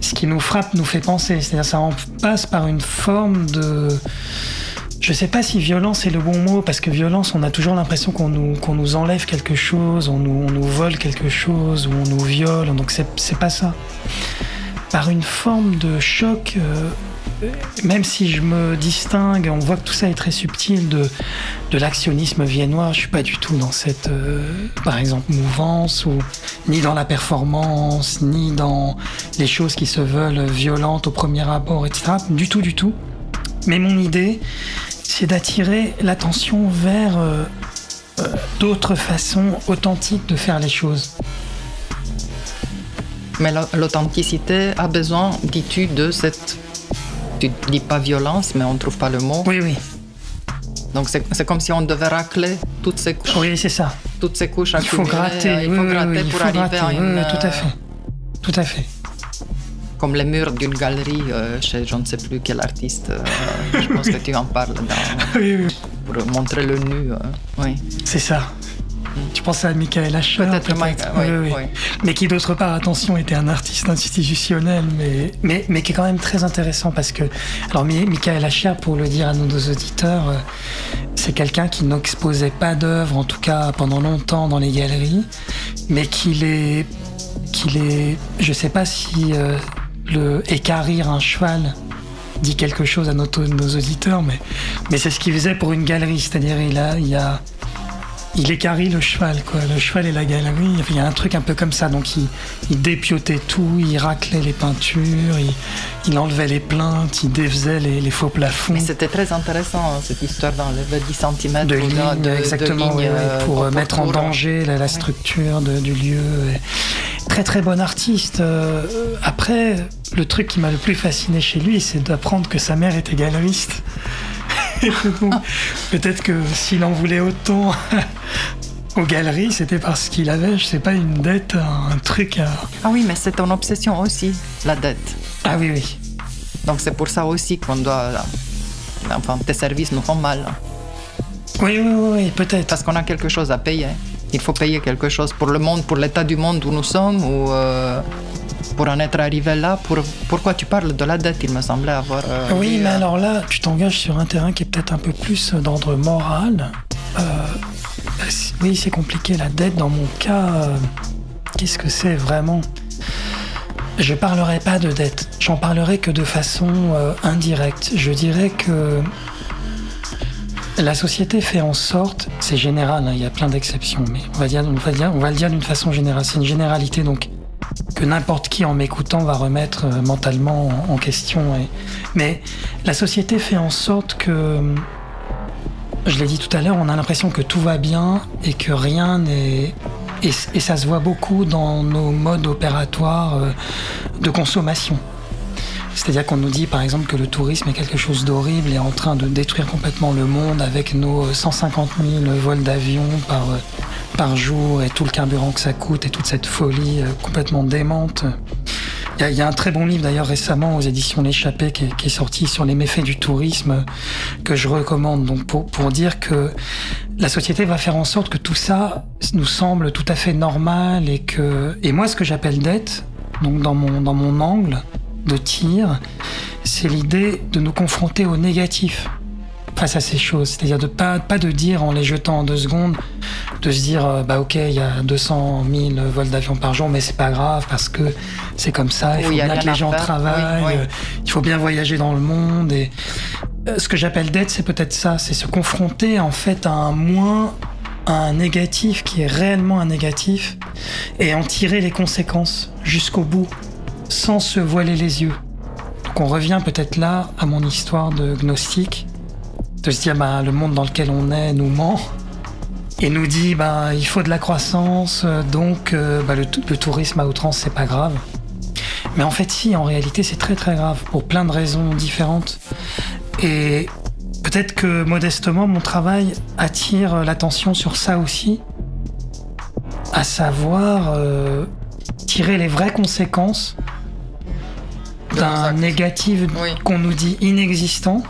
ce qui nous frappe, nous fait penser. C'est-à-dire ça en passe par une forme de... Je sais pas si violence est le bon mot, parce que violence, on a toujours l'impression qu'on nous, qu'on nous enlève quelque chose, on nous, on nous vole quelque chose, ou on nous viole, donc c'est c'est pas ça. Par une forme de choc, euh, même si je me distingue, on voit que tout ça est très subtil de, l'actionnisme viennois, je suis pas du tout dans cette, euh, par exemple, mouvance, ou ni dans la performance, ni dans les choses qui se veulent violentes au premier abord, etc. Du tout, du tout. Mais mon idée, c'est d'attirer l'attention vers euh, d'autres façons authentiques de faire les choses. Mais la- l'authenticité a besoin, dis-tu, de cette. Tu dis pas violence, mais on trouve pas le mot. Oui, oui, Donc c'est comme si on devait racler toutes ces couches, oui, c'est ça. toutes ces couches Il faut gratter, euh, Il faut oui, gratter oui, pour arriver gratter, à une. oui, tout à fait. Tout à fait. Comme les murs d'une galerie euh, chez je ne sais plus quel artiste. euh, je pense que tu en parles dans- Oui, oui, pour montrer le nu. euh, oui. c'est ça. Tu penses à Michael Asher Peut-être Mike, oui, oui. Mais qui d'autre part, attention, était un artiste institutionnel, mais, mais, mais qui est quand même très intéressant parce que, alors Mi- Michael Asher, pour le dire à nos auditeurs, euh, c'est quelqu'un qui n'exposait pas d'œuvres, en tout cas pendant longtemps dans les galeries, mais qu'il est, qu'il est, je sais pas si euh, le écarrir un cheval dit quelque chose à nos, nos auditeurs, mais, mais c'est ce qu'il faisait pour une galerie, c'est-à-dire il a, il a il écarie le cheval, quoi. Le cheval et la galerie, il y a un truc un peu comme ça. Donc il, il dépiotait tout, il raclait les peintures, il, il enlevait les plaintes, il défaisait les, les faux plafonds Mais c'était très intéressant cette histoire d'enlever 10 cm de lignes, exactement, ouais, ouais, pour euh, mettre en danger la, la structure de- du lieu. Et Très très bon artiste. Euh, après, le truc qui m'a le plus fasciné chez lui, c'est d'apprendre que sa mère était galeriste. Peut-être que s'il en voulait autant aux galeries, c'était parce qu'il avait, je sais pas, une dette, un, truc à... Ah oui, mais c'est ton obsession aussi, la dette. Ah oui, oui. Donc c'est pour ça aussi qu'on doit... Enfin, tes services nous font mal. Oui, oui, oui, oui, peut-être. Parce qu'on a quelque chose à payer. Il faut payer quelque chose pour le monde, pour l'état du monde où nous sommes, ou euh, pour en être arrivé là. Pour, pourquoi tu parles de la dette? Il me semblait avoir. euh, Oui, mais euh, alors là, tu t'engages sur un terrain qui est peut-être un peu plus d'ordre moral. Euh, oui, c'est compliqué. La dette, dans mon cas, qu'est-ce que c'est vraiment? Je parlerai pas de dette. J'en parlerai que de façon indirecte. Je dirais que la société fait en sorte, c'est général, hein, il y a plein d'exceptions, mais on va, dire, on, va dire, on va le dire d'une façon générale, c'est une généralité donc que n'importe qui en m'écoutant va remettre euh, mentalement en, question. Mais la société fait en sorte que, je l'ai dit tout à l'heure, on a l'impression que tout va bien et que rien n'est... Et, ça se voit beaucoup dans nos modes opératoires euh, de consommation. C'est-à-dire qu'on nous dit par exemple que le tourisme est quelque chose d'horrible et en train de détruire complètement le monde avec nos 150 000 vols d'avion par, par jour et tout le carburant que ça coûte et toute cette folie euh, complètement démente. Il y, a un très bon livre d'ailleurs récemment aux éditions L'échappée qui, qui, est sorti sur les méfaits du tourisme que je recommande donc pour, pour dire que la société va faire en sorte que tout ça nous semble tout à fait normal et que et moi ce que j'appelle dette donc dans mon dans mon angle de tir, c'est l'idée de nous confronter au négatif face à ces choses. C'est-à-dire de pas, pas de dire en les jetant en deux secondes, de se dire euh, bah ok il y a 200 000 vols d'avion par jour, mais c'est pas grave parce que c'est comme ça. Il faut bien que les gens travaillent. Euh, il faut bien voyager dans le monde. Et euh, ce que j'appelle dette, c'est peut-être ça, c'est se confronter en fait à un moins, à un négatif qui est réellement un négatif, et en tirer les conséquences jusqu'au bout sans se voiler les yeux. Donc on revient peut-être là à mon histoire de gnostique, de se dire bah, le monde dans lequel on est nous ment et nous dit bah, il faut de la croissance, donc euh, bah, le, tourisme à outrance c'est pas grave. Mais en fait si, en réalité c'est très très grave pour plein de raisons différentes. Et peut-être que modestement mon travail attire l'attention sur ça aussi, à savoir euh, tirer les vraies conséquences d'un négatif qu'on nous dit inexistant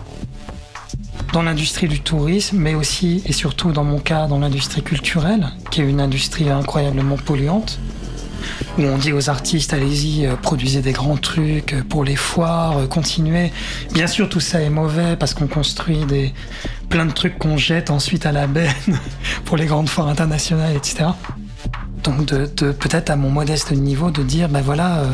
dans l'industrie du tourisme, mais aussi et surtout dans mon cas dans l'industrie culturelle, qui est une industrie incroyablement polluante, où on dit aux artistes allez-y, euh, produisez des grands trucs pour les foires, euh, continuez. Bien sûr, tout ça est mauvais parce qu'on construit des plein de trucs qu'on jette ensuite à la benne pour les grandes foires internationales, etc. Donc de, peut-être à mon modeste niveau de dire ben voilà. Euh,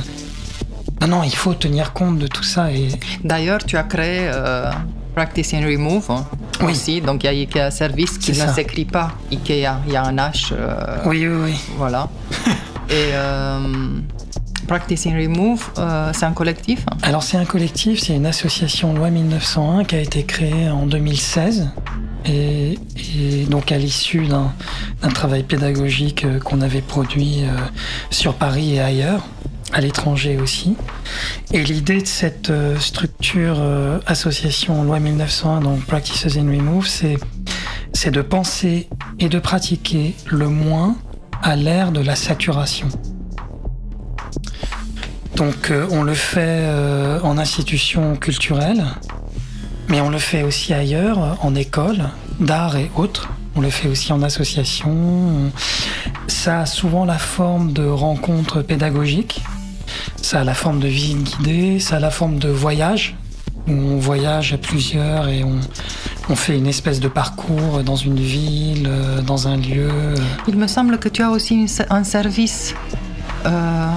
non, non, il faut tenir compte de tout ça. Et... D'ailleurs, tu as créé euh, Practice and Remove hein, oui. aussi. Donc, il y a IKEA Service qui ne s'écrit pas IKEA. Il y a un H. Euh, oui, oui, oui. Voilà. et euh, Practice and Remove, c'est un collectif hein? Alors, c'est un collectif, c'est une association loi 1901 qui a été créée en 2016. Et, et, donc à l'issue d'un travail pédagogique qu'on avait produit sur Paris et ailleurs, à l'étranger aussi. Et l'idée de cette euh, structure euh, association loi 1901, donc Practices in Remove, c'est, de penser et de pratiquer le moins à l'ère de la saturation. Donc euh, on le fait en institution culturelle, mais on le fait aussi ailleurs, en école, d'art et autres. On le fait aussi en association. Ça a souvent la forme de rencontres pédagogiques ça a la forme de visite guidée, ça a la forme de voyage, où on voyage à plusieurs et on, fait une espèce de parcours dans une ville, euh, dans un lieu. Il me semble que tu as aussi un service euh,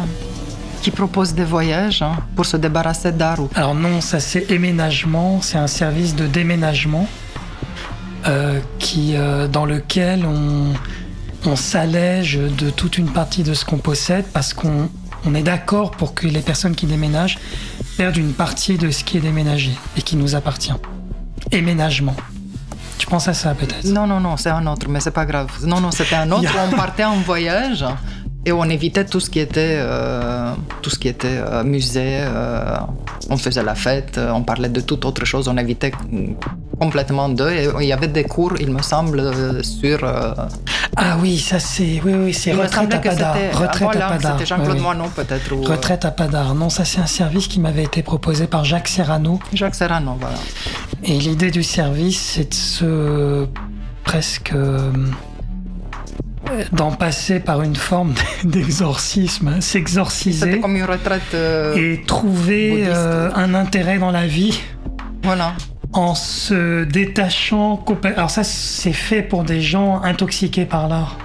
qui propose des voyages hein, pour se débarrasser d'art. Alors non, ça c'est éménagement, c'est un service de déménagement euh, qui, dans lequel on, on s'allège de toute une partie de ce qu'on possède parce qu'on on est d'accord pour que les personnes qui déménagent perdent une partie de ce qui est déménagé et qui nous appartient. Éménagement. Tu penses à ça peut-être? Non, non, non, c'est un autre, mais c'est pas grave. Non, non, c'était un autre. on partait en voyage et on évitait tout ce qui était, euh, tout ce qui était euh, musée. Euh, on faisait la fête, on parlait de toute autre chose, on évitait complètement d'eux. Et il y avait des cours, il me semble, sur. Ah oui, ça c'est. Oui, oui, c'est retraite à Padar. Retraite à Padar. C'était Jean-Claude Moinon peut-être. Retraite à Padar. Non, ça c'est un service qui m'avait été proposé par Jacques Serrano. Jacques Serrano, voilà. Et l'idée du service, c'est de se presque d'en passer par une forme d'exorcisme, s'exorciser comme une retraite euh, et trouver euh, un intérêt dans la vie. Voilà. En se détachant Alors ça, c'est fait pour des gens intoxiqués par l'art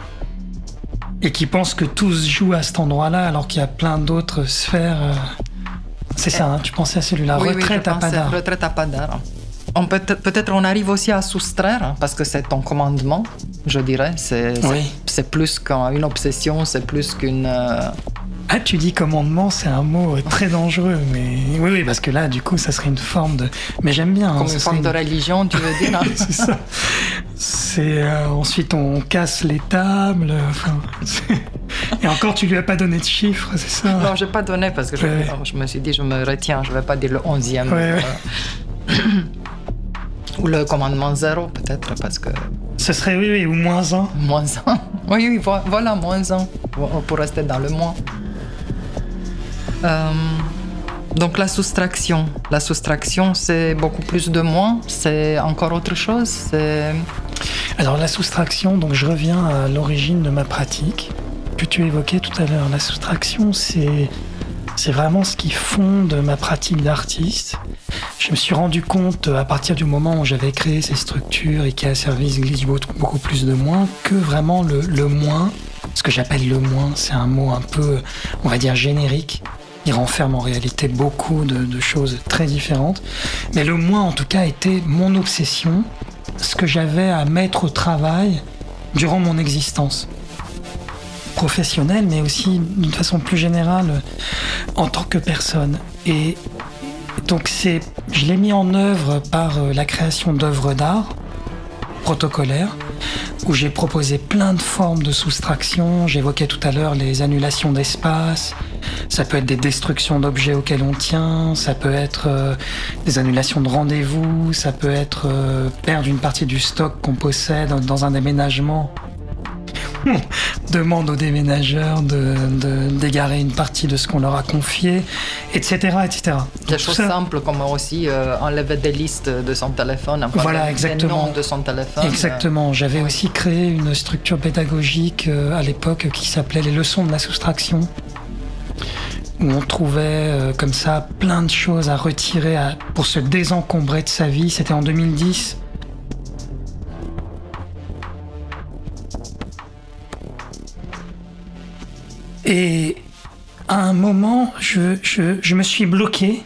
et qui pensent que tout se joue à cet endroit-là, alors qu'il y a plein d'autres sphères. Euh. C'est ça, hein, tu pensais à celui-là, retraite, à Padar. retraite à Padar peut-être on arrive aussi à soustraire, hein, parce que c'est ton commandement, je dirais. C'est plus qu'une obsession, c'est plus qu'une. Euh, Ah, tu dis commandement, c'est un mot très dangereux, mais oui, oui, parce que là, du coup, ça serait une forme de. Mais j'aime bien. Comme une forme de religion, tu veux dire C'est ça. C'est euh, ensuite on casse les tables. Enfin, et encore, tu lui as pas donné de chiffres, c'est ça? Non, j'ai pas donné parce que je, je, me suis dit, je me retiens, je vais pas dire le onzième. Ouais, Ou le commandement zéro, peut-être, parce que. Ce serait oui, oui, ou moins un. Moins un. Oui, oui, voilà, moins un, pour rester dans le moins. Euh, donc la soustraction. La soustraction, c'est beaucoup plus de moins, c'est encore autre chose. Alors la soustraction, donc je reviens à l'origine de ma pratique que tu évoquais tout à l'heure. La soustraction, c'est vraiment ce qui fonde ma pratique d'artiste. Je me suis rendu compte à partir du moment où j'avais créé ces structures et qui a servi beaucoup plus de moins que vraiment le, le moins. Ce que j'appelle le moins, c'est un mot un peu, on va dire, générique il renferme en réalité beaucoup de, choses très différentes. Mais le moins, en tout cas, était mon obsession, ce que j'avais à mettre au travail durant mon existence professionnelle, mais aussi d'une façon plus générale en tant que personne. Et donc c'est, je l'ai mis en œuvre par euh, la création d'œuvres d'art protocolaires où j'ai proposé plein de formes de soustraction. J'évoquais tout à l'heure les annulations d'espace, ça peut être des destructions d'objets auxquels on tient, ça peut être euh, des annulations de rendez-vous, ça peut être euh, perdre une partie du stock qu'on possède dans un déménagement. demande aux déménageurs de, d'égarer une partie de ce qu'on leur a confié, etc. etc. Des choses simples comme aussi euh, enlever des listes de son téléphone, voilà, exactement. de son téléphone. Exactement. J'avais aussi créé une structure pédagogique à l'époque qui s'appelait les leçons de la soustraction où on trouvait euh, comme ça plein de choses à retirer pour se désencombrer de sa vie. C'était en 2010. Et à un moment, je, je me suis bloqué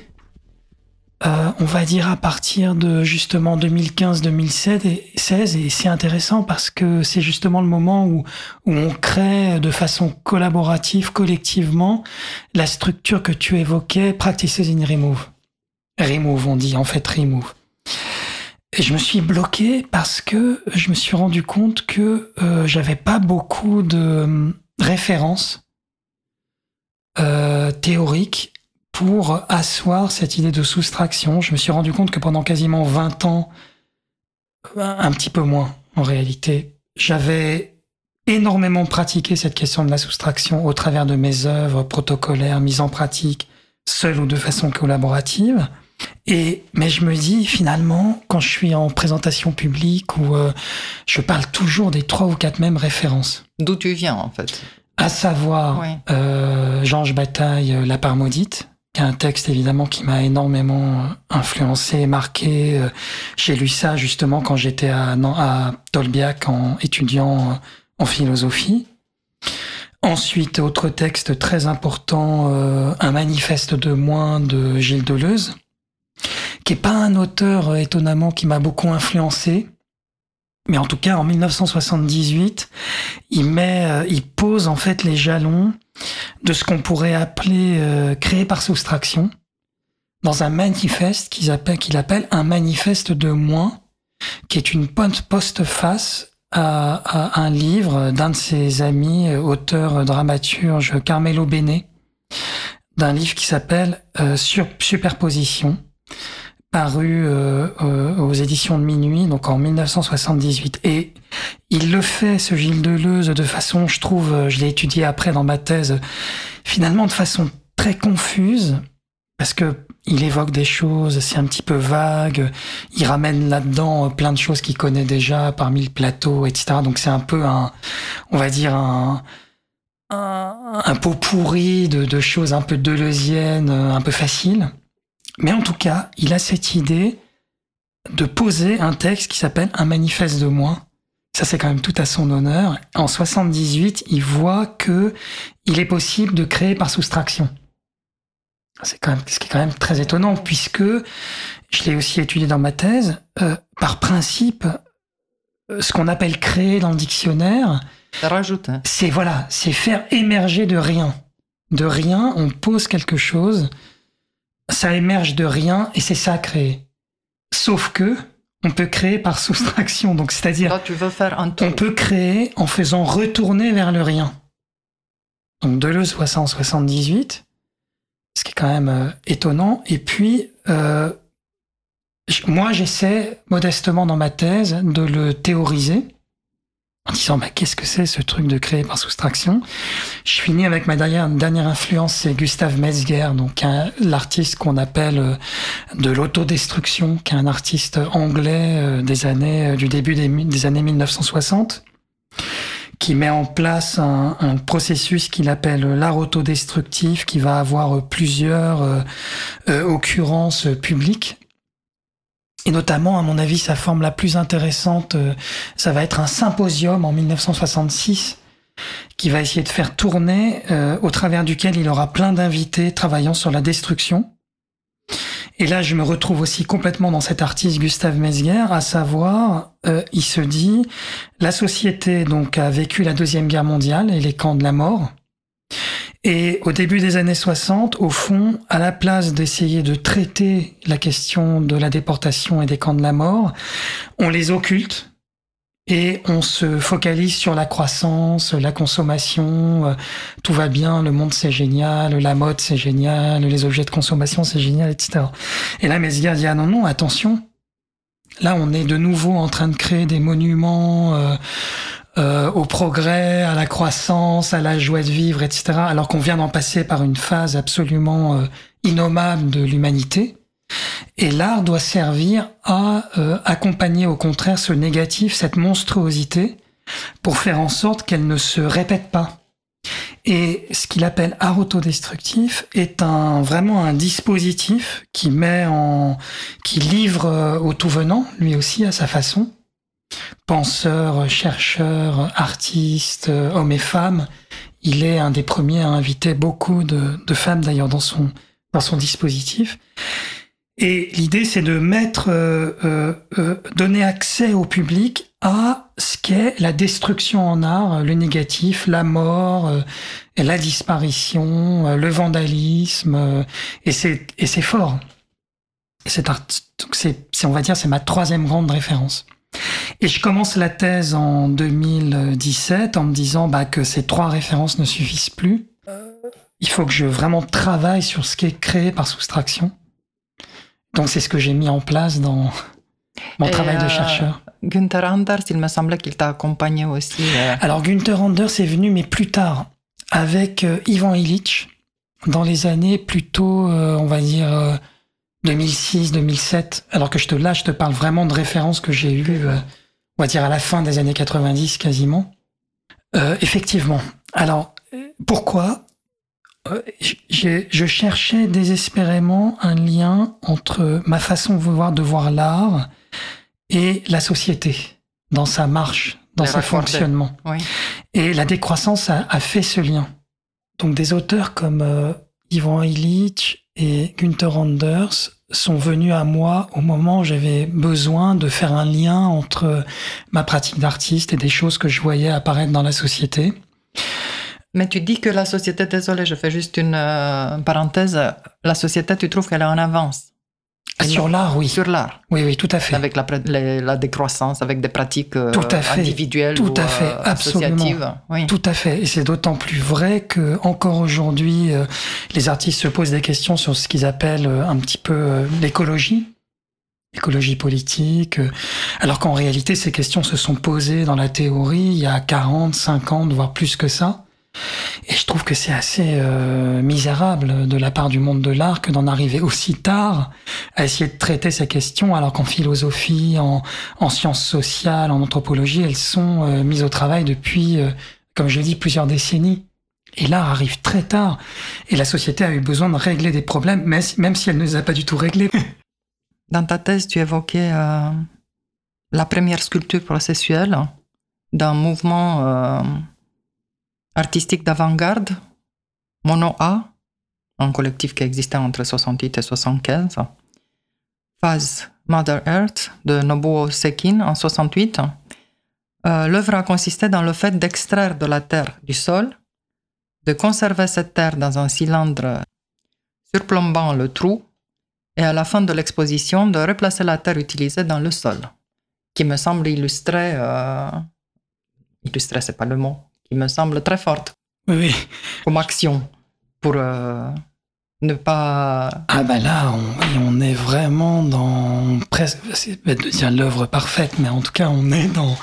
euh, on va dire à partir de justement 2015-2016 et c'est intéressant parce que c'est justement le moment où, où on crée de façon collaborative, collectivement, la structure que tu évoquais, Practices in Remove. Remove, on dit en fait Remove. Et je me suis bloqué parce que je me suis rendu compte que euh, j'avais pas beaucoup de euh, références euh, théoriques pour asseoir cette idée de soustraction. Je me suis rendu compte que pendant quasiment 20 ans, un petit peu moins en réalité, j'avais énormément pratiqué cette question de la soustraction au travers de mes œuvres protocolaires mises en pratique, seul ou de façon collaborative. Et mais je me dis finalement, quand je suis en présentation publique où euh, je parle toujours des trois ou quatre mêmes références. D'où tu viens en fait? À savoir euh, Georges Bataille, La part maudite, un texte évidemment qui m'a énormément influencé, marqué. Euh, j'ai lu ça justement quand j'étais à, Tolbiac en étudiant en philosophie. Ensuite, autre texte très important, euh, Un manifeste de moins de Gilles Deleuze, qui est pas un auteur euh, étonnamment qui m'a beaucoup influencé, mais en tout cas en 1978, il met, il pose en fait les jalons de ce qu'on pourrait appeler euh, créer par soustraction dans un manifeste qu'il appelle, un manifeste de moins, qui est une postface à, à un livre d'un de ses amis, euh, auteur dramaturge Carmelo Bene, d'un livre qui s'appelle euh, Superposition, paru aux éditions de Minuit, donc en 1978. Et il le fait, ce Gilles Deleuze, de façon, je trouve, euh, je l'ai étudié après dans ma thèse, finalement de façon très confuse, parce que il évoque des choses, c'est un petit peu vague, il ramène là-dedans euh, plein de choses qu'il connaît déjà parmi le plateau, etc. Donc c'est un peu un, on va dire un, un, pot pourri de, de, choses un peu deleuziennes, euh, un peu faciles. Mais en tout cas, il a cette idée de poser un texte qui s'appelle Un manifeste de moi, ça c'est quand même tout à son honneur. En 78, il voit que il est possible de créer par soustraction. C'est quand même ce qui est quand même très étonnant puisque je l'ai aussi étudié dans ma thèse. Euh, par principe, euh, ce qu'on appelle créer dans le dictionnaire, hein. c'est voilà, c'est faire émerger de rien. De rien, on pose quelque chose, ça émerge de rien et c'est ça créer. Sauf que on peut créer par soustraction. Donc, c'est-à-dire, tu veux faire un on peut créer en faisant retourner vers le rien. Donc, Deleuze 678, ce qui est quand même euh, étonnant. Et puis, euh, moi, j'essaie modestement dans ma thèse de le théoriser en disant bah, qu'est-ce que c'est ce truc de créer par soustraction? Je finis avec ma dernière, influence, c'est Gustave Metzger, donc l'artiste qu'on appelle euh, de l'autodestruction, qui est un artiste anglais euh, des années euh, du début des, années 1960 qui met en place un, processus qu'il appelle l'art autodestructif, qui va avoir plusieurs occurrences publiques et notamment, à mon avis, sa forme la plus intéressante, euh, ça va être un symposium en 1966 qui va essayer de faire tourner, euh, au travers duquel il aura plein d'invités travaillant sur la destruction. Et là, je me retrouve aussi complètement dans cet artiste Gustave Metzger, à savoir, euh, il se dit, la société donc a vécu la deuxième guerre mondiale et les camps de la mort. Et au début des années 60, au fond, à la place d'essayer de traiter la question de la déportation et des camps de la mort, on les occulte et on se focalise sur la croissance, la consommation, euh, tout va bien, le monde c'est génial, la mode c'est génial, les objets de consommation c'est génial, etc. Et là, Mesguer dit ah non non, attention, là on est de nouveau en train de créer des monuments. Euh, euh, au progrès, à la croissance, à la joie de vivre, etc. Alors qu'on vient d'en passer par une phase absolument euh, innommable de l'humanité. Et l'art doit servir à euh, accompagner au contraire ce négatif, cette monstruosité, pour faire en sorte qu'elle ne se répète pas. Et ce qu'il appelle art autodestructif est un vraiment un dispositif qui met en, qui livre au tout venant, lui aussi à sa façon, penseur, chercheur, artiste, hommes et femmes. Il est un des premiers à inviter beaucoup de, femmes d'ailleurs dans son, dans son dispositif. Et l'idée, c'est de mettre, euh, euh, euh, donner accès au public à ce qu'est la destruction en art, le négatif, la mort, la disparition, le vandalisme, et c'est et c'est fort. C'est on va dire c'est ma troisième grande référence. Et je commence la thèse en 2017 en me disant bah, que ces trois références ne suffisent plus. Il faut que je vraiment travaille sur ce qui est créé par soustraction. Donc c'est ce que j'ai mis en place dans mon travail de euh, chercheur. Günther Anders, il me semblait qu'il t'a accompagné aussi. Euh. Alors Günther Anders est venu, mais plus tard, avec euh, Ivan Illich, dans les années plutôt, on va dire, 2006, 2007, alors que je te, là, je te parle vraiment de références que j'ai eues, euh, on va dire à la fin des années 90 quasiment. Euh, effectivement. Alors, pourquoi euh, Je cherchais désespérément un lien entre ma façon de voir, de voir l'art et la société dans sa marche, dans ses fonctionnements. Et la décroissance a, a, fait ce lien. Donc des auteurs comme euh, Ivan Illich et Günther Anders sont venus à moi au moment où j'avais besoin de faire un lien entre ma pratique d'artiste et des choses que je voyais apparaître dans la société. Mais tu dis que la société, désolé, je fais juste une euh, parenthèse, la société, tu trouves qu'elle est en avance ah, sur l'art, oui. Sur l'art. Oui, oui, tout à fait. Avec la, la, décroissance, avec des pratiques euh, tout à fait. individuelles tout à fait, euh, associatives. Oui. Tout à fait. Et c'est d'autant plus vrai que encore aujourd'hui, euh, les artistes se posent des questions sur ce qu'ils appellent un petit peu l'écologie écologie politique, alors qu'en réalité, ces questions se sont posées dans la théorie il y a 40, 50, voire plus que ça. Et je trouve que c'est assez euh, misérable de la part du monde de l'art que d'en arriver aussi tard à essayer de traiter ces questions, alors qu'en philosophie, en, en, sciences sociales, en anthropologie, elles sont euh, mises au travail depuis, euh, comme je l'ai dit, plusieurs décennies. Et l'art arrive très tard. Et la société a eu besoin de régler des problèmes, même si elle ne les a pas du tout réglés. Dans ta thèse, tu évoquais la première sculpture processuelle d'un mouvement artistique d'avant-garde, Mono A, un collectif qui existait entre 68 et 75. Phase Mother Earth de Nobuo Sekin en 68. Euh, l'œuvre a consisté dans le fait d'extraire de la terre, du sol, de conserver cette terre dans un cylindre surplombant le trou et à la fin de l'exposition de replacer la terre utilisée dans le sol, qui me semble illustrer, euh, illustrer c'est pas le mot, qui me semble très forte Oui, comme action pour euh, ne pas... Ah ben là, on, est vraiment dans presque, c'est de dire l'œuvre parfaite, mais en tout cas, on est dans.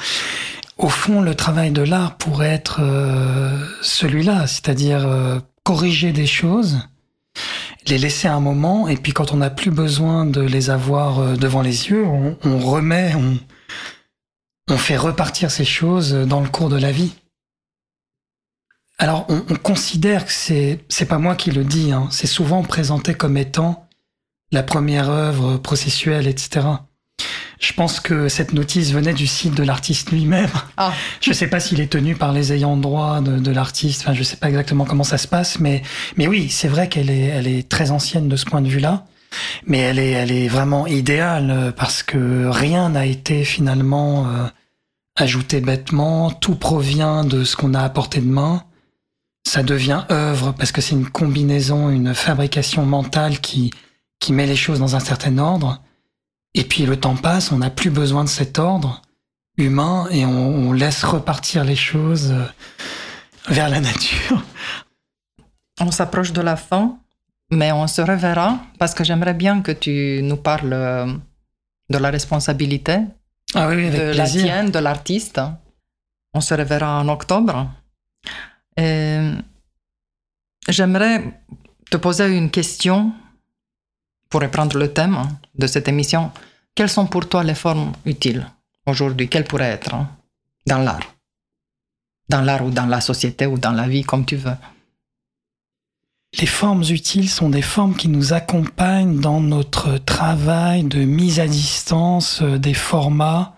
Au fond, le travail de l'art pourrait être euh, celui-là, c'est-à-dire euh, corriger des choses, les laisser un moment, et puis quand on n'a plus besoin de les avoir devant les yeux, on, on remet, on, on fait repartir ces choses dans le cours de la vie. Alors, on, on considère que c'est, c'est pas moi qui le dis, hein, c'est souvent présenté comme étant la première œuvre processuelle, etc. Je pense que cette notice venait du site de l'artiste lui-même. Ah, Je sais pas s'il est tenu par les ayants droit de, de l'artiste. Enfin, je sais pas exactement comment ça se passe, mais mais oui, c'est vrai qu'elle est elle est très ancienne de ce point de vue-là, mais elle est elle est vraiment idéale parce que rien n'a été finalement euh, ajouté bêtement. Tout provient de ce qu'on a apporté de main. Ça devient œuvre parce que c'est une combinaison, une fabrication mentale qui qui met les choses dans un certain ordre. Et puis le temps passe, on n'a plus besoin de cet ordre humain et on, on laisse repartir les choses euh, vers la nature. on s'approche de la fin, mais on se reverra parce que j'aimerais bien que tu nous parles euh, de la responsabilité Ah oui, oui, avec de la tienne, de l'artiste. On se reverra en octobre. Et j'aimerais te poser une question pour reprendre le thème de cette émission. Quelles sont pour toi les formes utiles aujourd'hui? Quelles pourraient être hein, dans l'art? Dans l'art ou dans la société ou dans la vie, comme tu veux. Les formes utiles sont des formes qui nous accompagnent dans notre travail de mise à distance euh, des formats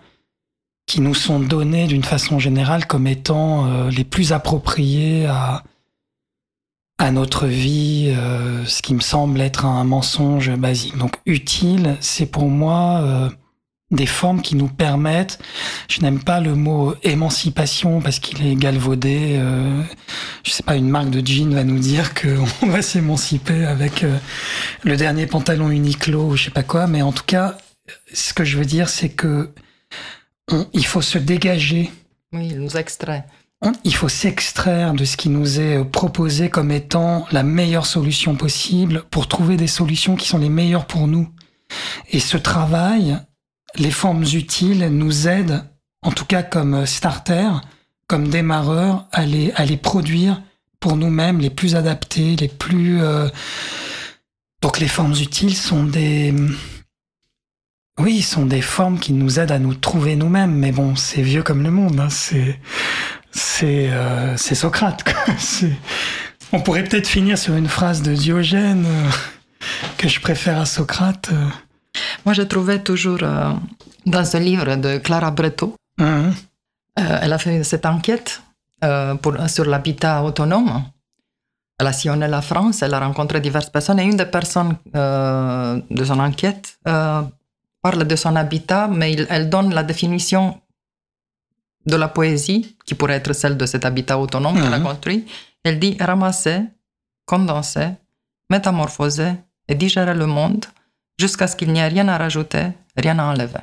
qui nous sont donnés d'une façon générale comme étant euh, les plus appropriés à, à notre vie, euh, ce qui me semble être un mensonge basique. Donc utile, c'est pour moi euh, des formes qui nous permettent, je n'aime pas le mot émancipation parce qu'il est galvaudé, euh, je sais pas, une marque de jean va nous dire qu'on va s'émanciper avec le dernier pantalon Uniqlo ou je sais pas quoi, mais en tout cas, ce que je veux dire, c'est que on- il faut se dégager Oui, il nous extrait. on- il faut s'extraire de ce qui nous est euh, proposé comme étant la meilleure solution possible pour trouver des solutions qui sont les meilleures pour nous. Et ce travail, les formes utiles nous aident, en tout cas comme euh, starter, comme démarreur, à les, à les produire pour nous-mêmes les plus adaptés, les plus... euh, Donc les formes utiles sont des... Oui, sont des formes qui nous aident à nous trouver nous-mêmes, mais bon, c'est vieux comme le monde, hein, c'est c'est euh, Socrate. On pourrait peut-être finir sur une phrase de Diogène euh, que je préfère à Socrate. euh. Moi, j'ai trouvé toujours euh, dans ce livre de Clara Breto, Hein, euh, elle a fait cette enquête pour, sur l'habitat autonome. Elle a sillonné la France, elle a rencontré diverses personnes et une des personnes de son enquête parle de son habitat, mais il- elle donne la définition de la poésie, qui pourrait être celle de cet habitat autonome qu'elle a Mhm. construit. Elle dit ramasser, condenser, métamorphoser et digérer le monde jusqu'à ce qu'il n'y ait rien à rajouter, rien à enlever.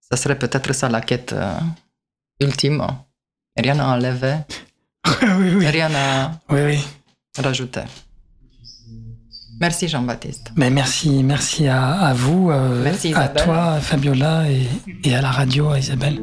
Ça serait peut-être ça la quête euh, ultime. Rien à enlever, oui, oui, rien à oui. rajouter. Merci Jean-Baptiste. Mais merci, merci à, à vous, euh, Merci, à toi, Fabiola, et, et à la radio, à Isabelle.